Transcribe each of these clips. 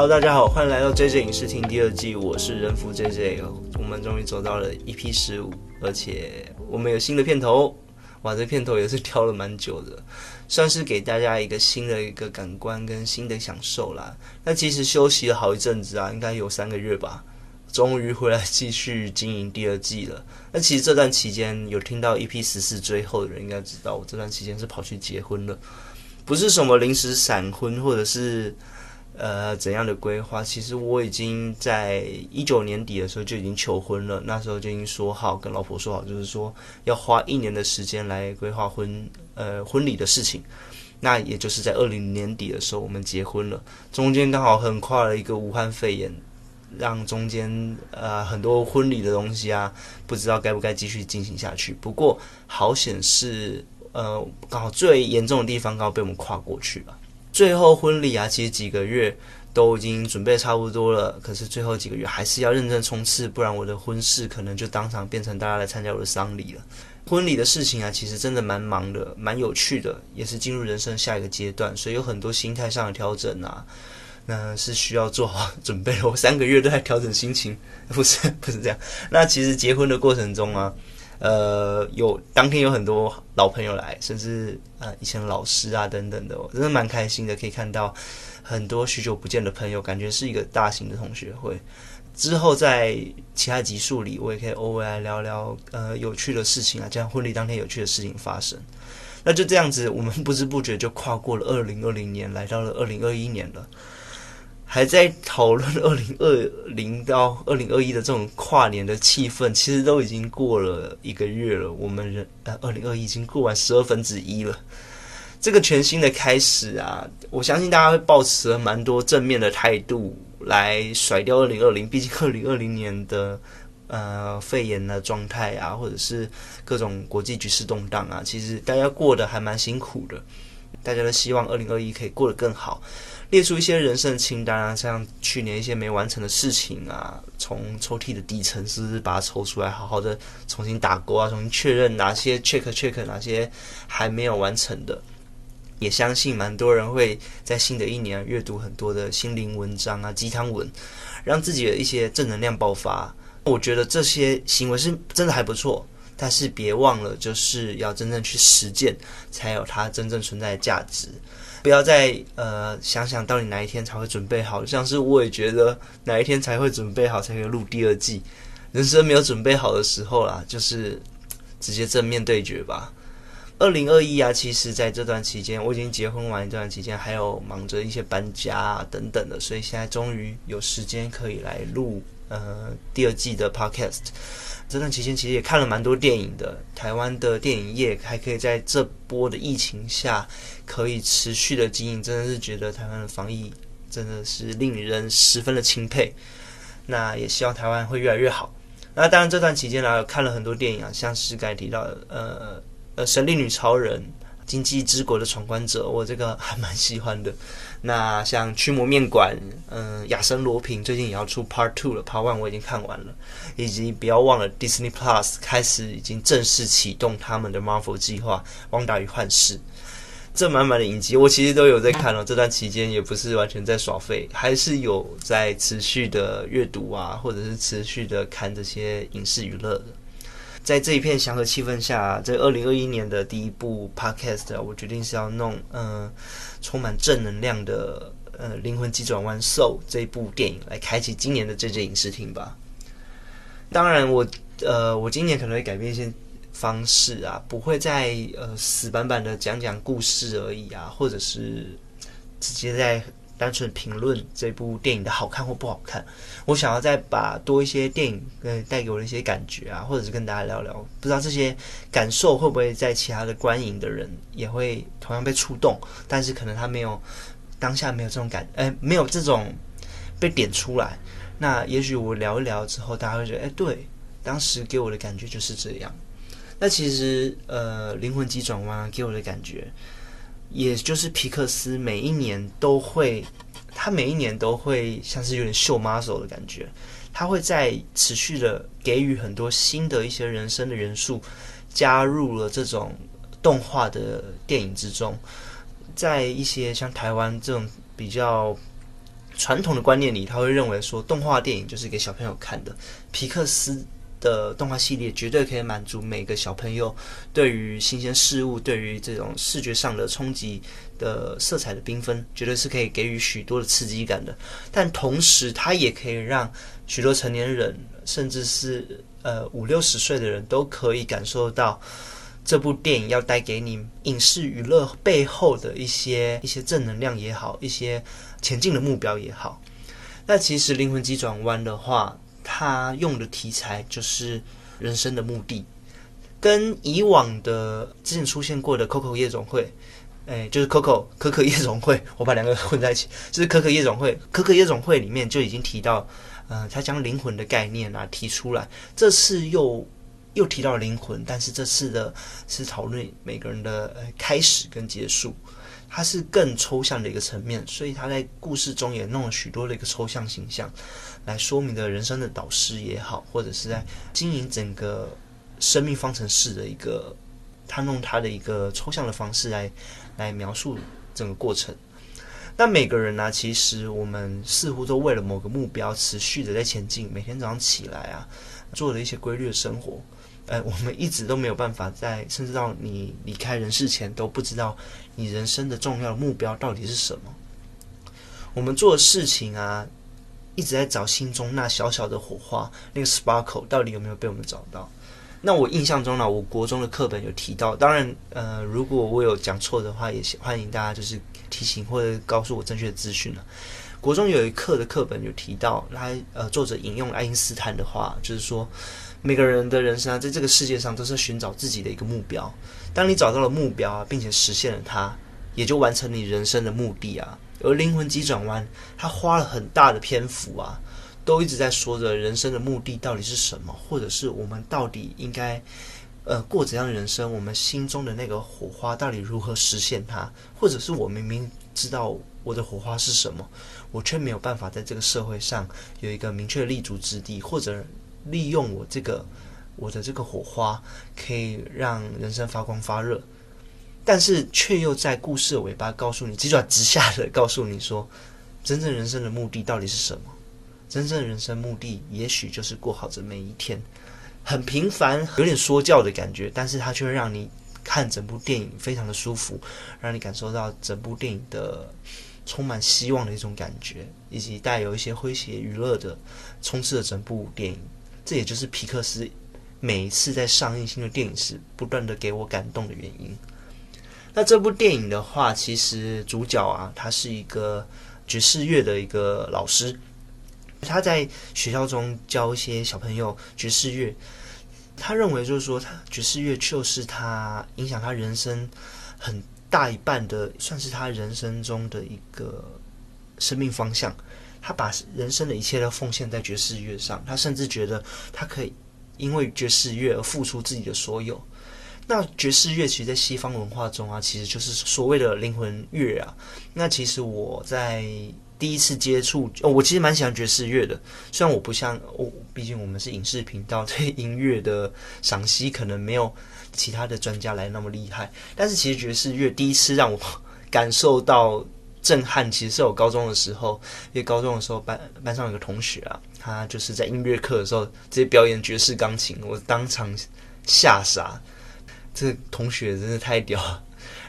Hello，大家好，欢迎来到 JJ 影视厅第二季，我是人夫 JJ。我们终于走到了 EP 十五，而且我们有新的片头，哇，这片头也是挑了蛮久的，算是给大家一个新的一个感官跟新的享受啦。那其实休息了好一阵子啊，应该有三个月吧，终于回来继续经营第二季了。那其实这段期间有听到 EP 十四最后的人应该知道，我这段期间是跑去结婚了，不是什么临时闪婚或者是。呃，怎样的规划？其实我已经在一九年底的时候就已经求婚了，那时候就已经说好，跟老婆说好，就是说要花一年的时间来规划婚呃婚礼的事情。那也就是在二零年底的时候，我们结婚了。中间刚好横跨了一个武汉肺炎，让中间呃很多婚礼的东西啊，不知道该不该继续进行下去。不过好险是呃刚好最严重的地方刚好被我们跨过去了。最后婚礼啊，其实几个月都已经准备差不多了，可是最后几个月还是要认真冲刺，不然我的婚事可能就当场变成大家来参加我的丧礼了。婚礼的事情啊，其实真的蛮忙的，蛮有趣的，也是进入人生下一个阶段，所以有很多心态上的调整啊，那是需要做好准备。我三个月都在调整心情，不是不是这样。那其实结婚的过程中啊。呃，有当天有很多老朋友来，甚至呃以前老师啊等等的，真的蛮开心的，可以看到很多许久不见的朋友，感觉是一个大型的同学会。之后在其他集数里，我也可以偶尔来聊聊呃有趣的事情啊，这样婚礼当天有趣的事情发生。那就这样子，我们不知不觉就跨过了二零二零年，来到了二零二一年了。还在讨论二零二零到二零二一的这种跨年的气氛，其实都已经过了一个月了。我们人呃，二零二一已经过完十二分之一了。这个全新的开始啊，我相信大家会抱持了蛮多正面的态度来甩掉二零二零。毕竟二零二零年的呃肺炎的状态啊，或者是各种国际局势动荡啊，其实大家过得还蛮辛苦的。大家都希望二零二一可以过得更好。列出一些人生清单啊，像去年一些没完成的事情啊，从抽屉的底层是不是把它抽出来，好好的重新打勾啊，重新确认哪些 check check 哪些还没有完成的。也相信蛮多人会在新的一年阅读很多的心灵文章啊，鸡汤文，让自己的一些正能量爆发。我觉得这些行为是真的还不错，但是别忘了，就是要真正去实践，才有它真正存在的价值。不要再呃想想到底哪一天才会准备好，像是我也觉得哪一天才会准备好才可以录第二季。人生没有准备好的时候啦，就是直接正面对决吧。二零二一啊，其实在这段期间，我已经结婚完一段期间，还有忙着一些搬家啊等等的，所以现在终于有时间可以来录呃第二季的 podcast。这段期间其实也看了蛮多电影的，台湾的电影业还可以在这波的疫情下可以持续的经营，真的是觉得台湾的防疫真的是令人十分的钦佩。那也希望台湾会越来越好。那当然这段期间呢，看了很多电影啊，像是刚才提到呃神力女超人。经济之国的闯关者，我这个还蛮喜欢的。那像驱魔面馆，嗯，亚森罗平最近也要出 Part Two 了，Part One 我已经看完了。以及不要忘了 Disney Plus 开始已经正式启动他们的 Marvel 计划《旺达与幻视》。这满满的影集，我其实都有在看了。这段期间也不是完全在耍废，还是有在持续的阅读啊，或者是持续的看这些影视娱乐的。在这一片祥和气氛下，在二零二一年的第一部 podcast，我决定是要弄嗯充满正能量的呃灵魂急转弯 soul 这一部电影来开启今年的这届影视厅吧。当然，我呃我今年可能会改变一些方式啊，不会再呃死板板的讲讲故事而已啊，或者是直接在。单纯评论这部电影的好看或不好看，我想要再把多一些电影呃带给我的一些感觉啊，或者是跟大家聊聊，不知道这些感受会不会在其他的观影的人也会同样被触动，但是可能他没有当下没有这种感，哎，没有这种被点出来。那也许我聊一聊之后，大家会觉得，哎，对，当时给我的感觉就是这样。那其实呃，灵魂急转弯给我的感觉。也就是皮克斯每一年都会，他每一年都会像是有点秀 muscle 的感觉，他会在持续的给予很多新的一些人生的元素，加入了这种动画的电影之中，在一些像台湾这种比较传统的观念里，他会认为说动画电影就是给小朋友看的。皮克斯的动画系列绝对可以满足每个小朋友对于新鲜事物、对于这种视觉上的冲击的色彩的缤纷，绝对是可以给予许多的刺激感的。但同时，它也可以让许多成年人，甚至是呃五六十岁的人都可以感受到。这部电影要带给你影视娱乐背后的一些一些正能量也好，一些前进的目标也好。那其实《灵魂急转弯》的话，他用的题材就是人生的目的，跟以往的之前出现过的《Coco 夜总会》，哎，就是《Coco 可可夜总会》，我把两个混在一起，就是《可可夜总会》。《可可夜总会》里面就已经提到，呃，他将灵魂的概念啊提出来，这次又。又提到灵魂，但是这次的是讨论每个人的呃开始跟结束，它是更抽象的一个层面，所以他在故事中也弄了许多的一个抽象形象，来说明的人生的导师也好，或者是在经营整个生命方程式的一个，他弄他的一个抽象的方式来来描述整个过程。那每个人呢，其实我们似乎都为了某个目标持续的在前进，每天早上起来啊，做了一些规律的生活。呃，我们一直都没有办法在，甚至到你离开人世前都不知道你人生的重要的目标到底是什么。我们做事情啊，一直在找心中那小小的火花，那个 sparkle 到底有没有被我们找到？那我印象中呢，我国中的课本有提到，当然，呃，如果我有讲错的话，也欢迎大家就是提醒或者告诉我正确的资讯了。国中有一课的课本有提到，来呃，作者引用爱因斯坦的话，就是说。每个人的人生啊，在这个世界上都是寻找自己的一个目标。当你找到了目标啊，并且实现了它，也就完成你人生的目的啊。而灵魂急转弯，它花了很大的篇幅啊，都一直在说着人生的目的到底是什么，或者是我们到底应该呃过怎样的人生？我们心中的那个火花到底如何实现它？或者是我明明知道我的火花是什么，我却没有办法在这个社会上有一个明确立足之地，或者。利用我这个我的这个火花，可以让人生发光发热，但是却又在故事的尾巴告诉你急转直下的告诉你说，真正人生的目的到底是什么？真正人生目的也许就是过好这每一天，很平凡，有点说教的感觉，但是它却让你看整部电影非常的舒服，让你感受到整部电影的充满希望的一种感觉，以及带有一些诙谐娱乐的充斥了整部电影。这也就是皮克斯每一次在上映新的电影时，不断的给我感动的原因。那这部电影的话，其实主角啊，他是一个爵士乐的一个老师，他在学校中教一些小朋友爵士乐。他认为就是说，他爵士乐就是他影响他人生很大一半的，算是他人生中的一个生命方向。他把人生的一切都奉献在爵士乐上，他甚至觉得他可以因为爵士乐而付出自己的所有。那爵士乐其实，在西方文化中啊，其实就是所谓的灵魂乐啊。那其实我在第一次接触，哦，我其实蛮喜欢爵士乐的。虽然我不像，我毕竟我们是影视频道，对音乐的赏析可能没有其他的专家来那么厉害。但是其实爵士乐第一次让我感受到。震撼其实是我高中的时候，因为高中的时候班班上有个同学啊，他就是在音乐课的时候直接表演爵士钢琴，我当场吓傻。这个同学真的太屌了，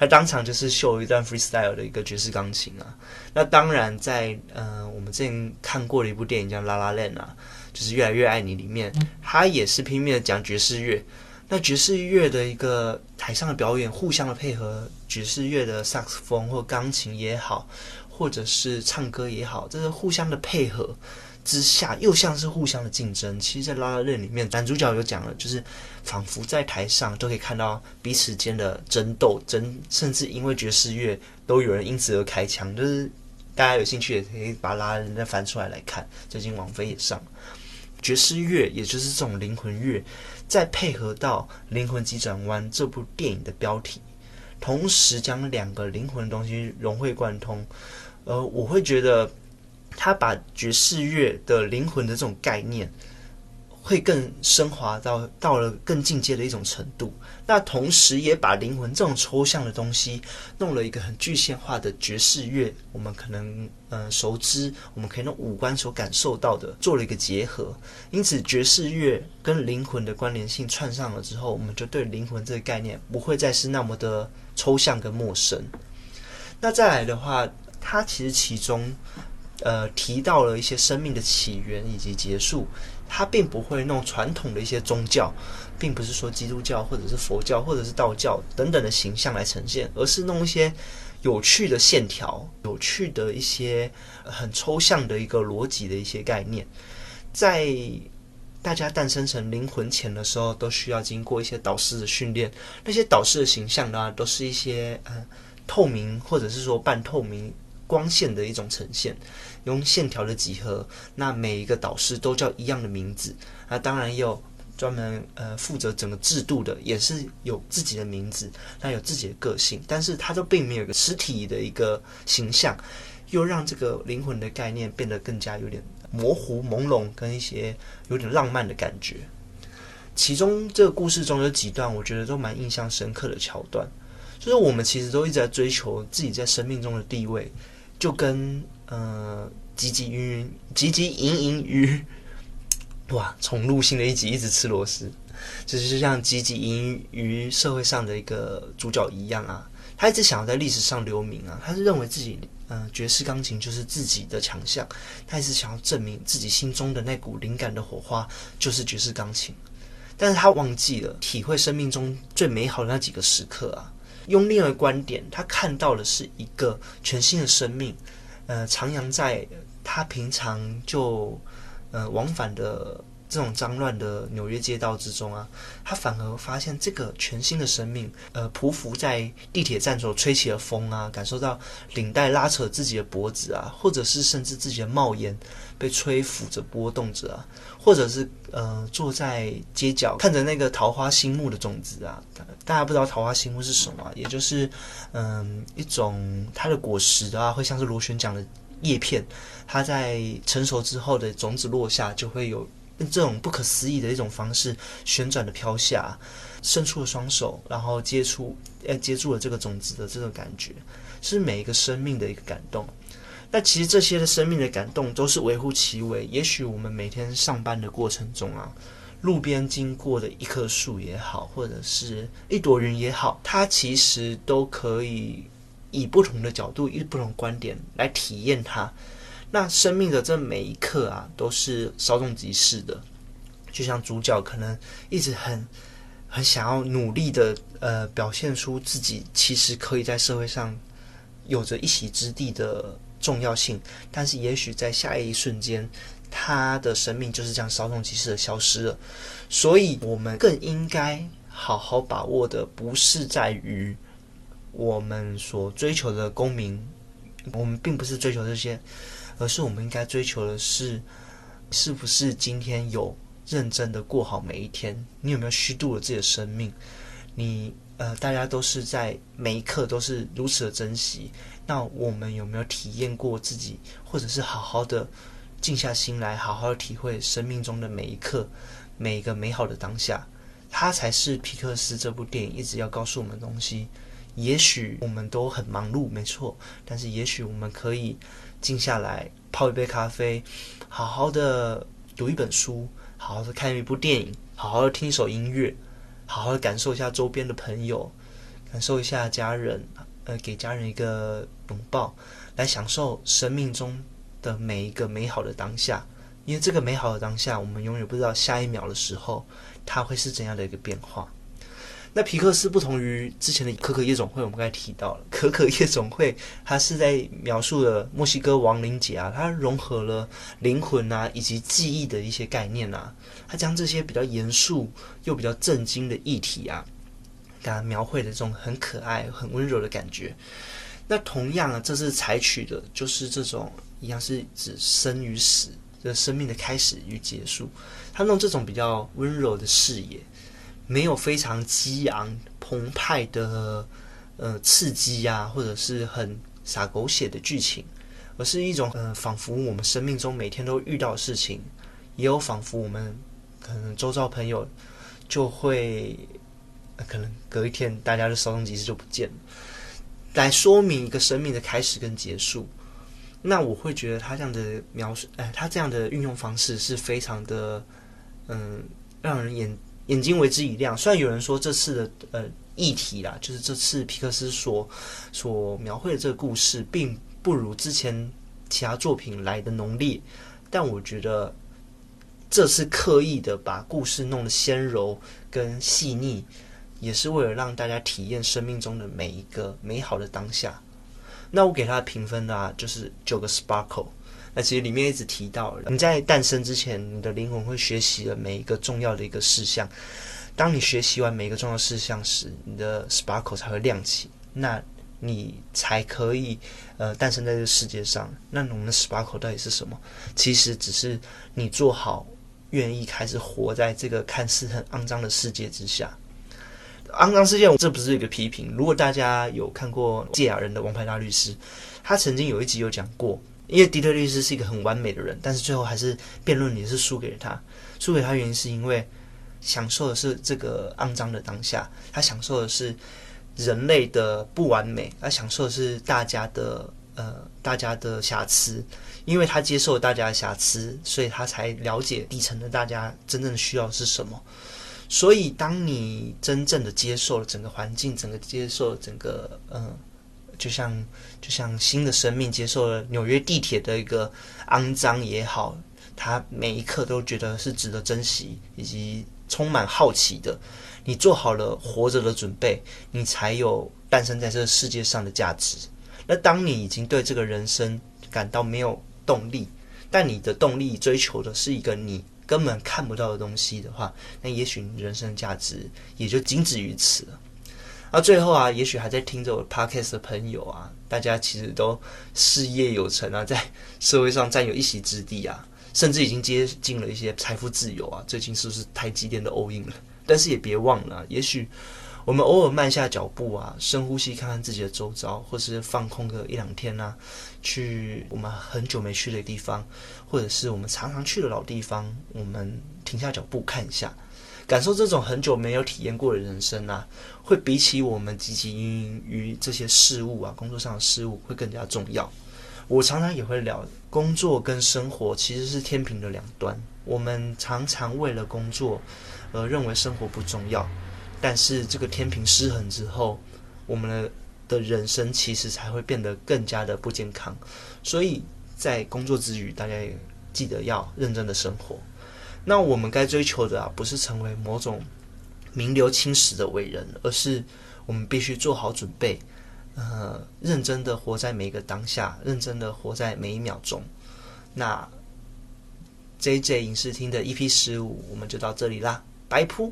他当场就是秀一段 freestyle 的一个爵士钢琴啊。那当然，在呃我们之前看过的一部电影叫《拉拉链》啊，就是《越来越爱你》里面，他也是拼命的讲爵士乐。那爵士乐的一个台上的表演，互相的配合，爵士乐的萨克斯风或钢琴也好，或者是唱歌也好，这是互相的配合之下，又像是互相的竞争。其实，在拉拉链里面，男主角有讲了，就是仿佛在台上都可以看到彼此间的争斗，争甚至因为爵士乐都有人因此而开枪。就是大家有兴趣也可以把拉拉链再翻出来来看。最近王菲也上爵士乐，也就是这种灵魂乐。再配合到《灵魂急转弯》这部电影的标题，同时将两个灵魂的东西融会贯通，呃，我会觉得他把爵士乐的灵魂的这种概念，会更升华到到了更进阶的一种程度。那同时也把灵魂这种抽象的东西弄了一个很具象化的爵士乐，我们可能呃熟知，我们可以用五官所感受到的做了一个结合。因此，爵士乐跟灵魂的关联性串上了之后，我们就对灵魂这个概念不会再是那么的抽象跟陌生。那再来的话，它其实其中呃提到了一些生命的起源以及结束。它并不会弄传统的一些宗教，并不是说基督教或者是佛教或者是道教等等的形象来呈现，而是弄一些有趣的线条、有趣的一些很抽象的一个逻辑的一些概念。在大家诞生成灵魂前的时候，都需要经过一些导师的训练。那些导师的形象呢，都是一些呃透明或者是说半透明光线的一种呈现。用线条的几何，那每一个导师都叫一样的名字。那当然也有专门呃负责整个制度的，也是有自己的名字，那有自己的个性，但是它都并没有个实体的一个形象，又让这个灵魂的概念变得更加有点模糊、朦胧，跟一些有点浪漫的感觉。其中这个故事中有几段，我觉得都蛮印象深刻的桥段，就是我们其实都一直在追求自己在生命中的地位，就跟。呃，汲汲营营，汲汲营营于，哇，重录新的一集，一直吃螺丝，就是像汲汲营营于社会上的一个主角一样啊。他一直想要在历史上留名啊，他是认为自己，呃，爵士钢琴就是自己的强项，他一直想要证明自己心中的那股灵感的火花就是爵士钢琴，但是他忘记了体会生命中最美好的那几个时刻啊。用另外观点，他看到的是一个全新的生命。呃，徜徉在他平常就呃往返的这种脏乱的纽约街道之中啊，他反而发现这个全新的生命，呃，匍匐在地铁站所吹起的风啊，感受到领带拉扯自己的脖子啊，或者是甚至自己的帽檐被吹拂着波动着啊，或者是呃坐在街角看着那个桃花心木的种子啊，大家不知道桃花心木是什么，也就是嗯一种它的果实啊，会像是螺旋桨的叶片，它在成熟之后的种子落下就会有。这种不可思议的一种方式旋转的飘下，伸出了双手，然后接触，呃，接住了这个种子的这种感觉，是每一个生命的一个感动。那其实这些的生命的感动都是微乎其微。也许我们每天上班的过程中啊，路边经过的一棵树也好，或者是一朵云也好，它其实都可以以不同的角度、以不同观点来体验它。那生命的这每一刻啊，都是稍纵即逝的。就像主角可能一直很很想要努力的，呃，表现出自己其实可以在社会上有着一席之地的重要性，但是也许在下一瞬间，他的生命就是这样稍纵即逝的消失了。所以，我们更应该好好把握的，不是在于我们所追求的功名，我们并不是追求这些。而是我们应该追求的是，是不是今天有认真的过好每一天？你有没有虚度了自己的生命？你呃，大家都是在每一刻都是如此的珍惜。那我们有没有体验过自己，或者是好好的静下心来，好好体会生命中的每一刻，每一个美好的当下？它才是皮克斯这部电影一直要告诉我们的东西。也许我们都很忙碌，没错，但是也许我们可以。静下来，泡一杯咖啡，好好的读一本书，好好的看一部电影，好好的听一首音乐，好好的感受一下周边的朋友，感受一下家人，呃，给家人一个拥抱，来享受生命中的每一个美好的当下。因为这个美好的当下，我们永远不知道下一秒的时候，它会是怎样的一个变化。那皮克斯不同于之前的《可可夜总会》，我们刚才提到了《可可夜总会》，它是在描述了墨西哥亡灵节啊，它融合了灵魂啊以及记忆的一些概念啊，它将这些比较严肃又比较震惊的议题啊，给它描绘的这种很可爱、很温柔的感觉。那同样啊，这次采取的就是这种一样是指生与死的生命的开始与结束，他弄这种比较温柔的视野。没有非常激昂澎湃的呃刺激呀，或者是很洒狗血的剧情，而是一种呃仿佛我们生命中每天都遇到的事情，也有仿佛我们可能周遭朋友就会，可能隔一天大家的稍纵即逝就不见了，来说明一个生命的开始跟结束。那我会觉得他这样的描述，哎，他这样的运用方式是非常的，嗯，让人眼眼睛为之一亮。虽然有人说这次的呃议题啦，就是这次皮克斯所所描绘的这个故事，并不如之前其他作品来的浓烈，但我觉得这次刻意的把故事弄得纤柔跟细腻，也是为了让大家体验生命中的每一个美好的当下。那我给他的评分呢，就是九个 sparkle。那其实里面一直提到，你在诞生之前，你的灵魂会学习了每一个重要的一个事项。当你学习完每一个重要事项时，你的 sparkle 才会亮起，那你才可以呃诞生在这个世界上。那我们的 sparkle 到底是什么？其实只是你做好，愿意开始活在这个看似很肮脏的世界之下。肮脏事件，这不是一个批评。如果大家有看过《芥雅人的王牌大律师》，他曾经有一集有讲过，因为迪特律师是一个很完美的人，但是最后还是辩论也是输给了他。输给他原因是因为享受的是这个肮脏的当下，他享受的是人类的不完美，他享受的是大家的呃大家的瑕疵。因为他接受大家的瑕疵，所以他才了解底层的大家真正需要是什么。所以，当你真正的接受了整个环境，整个接受了整个，嗯，就像就像新的生命接受了纽约地铁的一个肮脏也好，他每一刻都觉得是值得珍惜，以及充满好奇的。你做好了活着的准备，你才有诞生在这个世界上的价值。那当你已经对这个人生感到没有动力，但你的动力追求的是一个你。根本看不到的东西的话，那也许人生价值也就仅止于此了。而最后啊，也许还在听着我 podcast 的朋友啊，大家其实都事业有成啊，在社会上占有一席之地啊，甚至已经接近了一些财富自由啊。最近是不是太激烈的 all in 了？但是也别忘了，也许我们偶尔慢下脚步啊，深呼吸，看看自己的周遭，或是放空个一两天啊。去我们很久没去的地方，或者是我们常常去的老地方，我们停下脚步看一下，感受这种很久没有体验过的人生啊，会比起我们汲汲营营于这些事物啊，工作上的事物会更加重要。我常常也会聊，工作跟生活其实是天平的两端。我们常常为了工作而认为生活不重要，但是这个天平失衡之后，我们的。的人生其实才会变得更加的不健康，所以在工作之余，大家也记得要认真的生活。那我们该追求的啊，不是成为某种名留青史的伟人，而是我们必须做好准备，呃，认真的活在每一个当下，认真的活在每一秒钟。那 J J 影视厅的 EP 十五，我们就到这里啦，拜噗。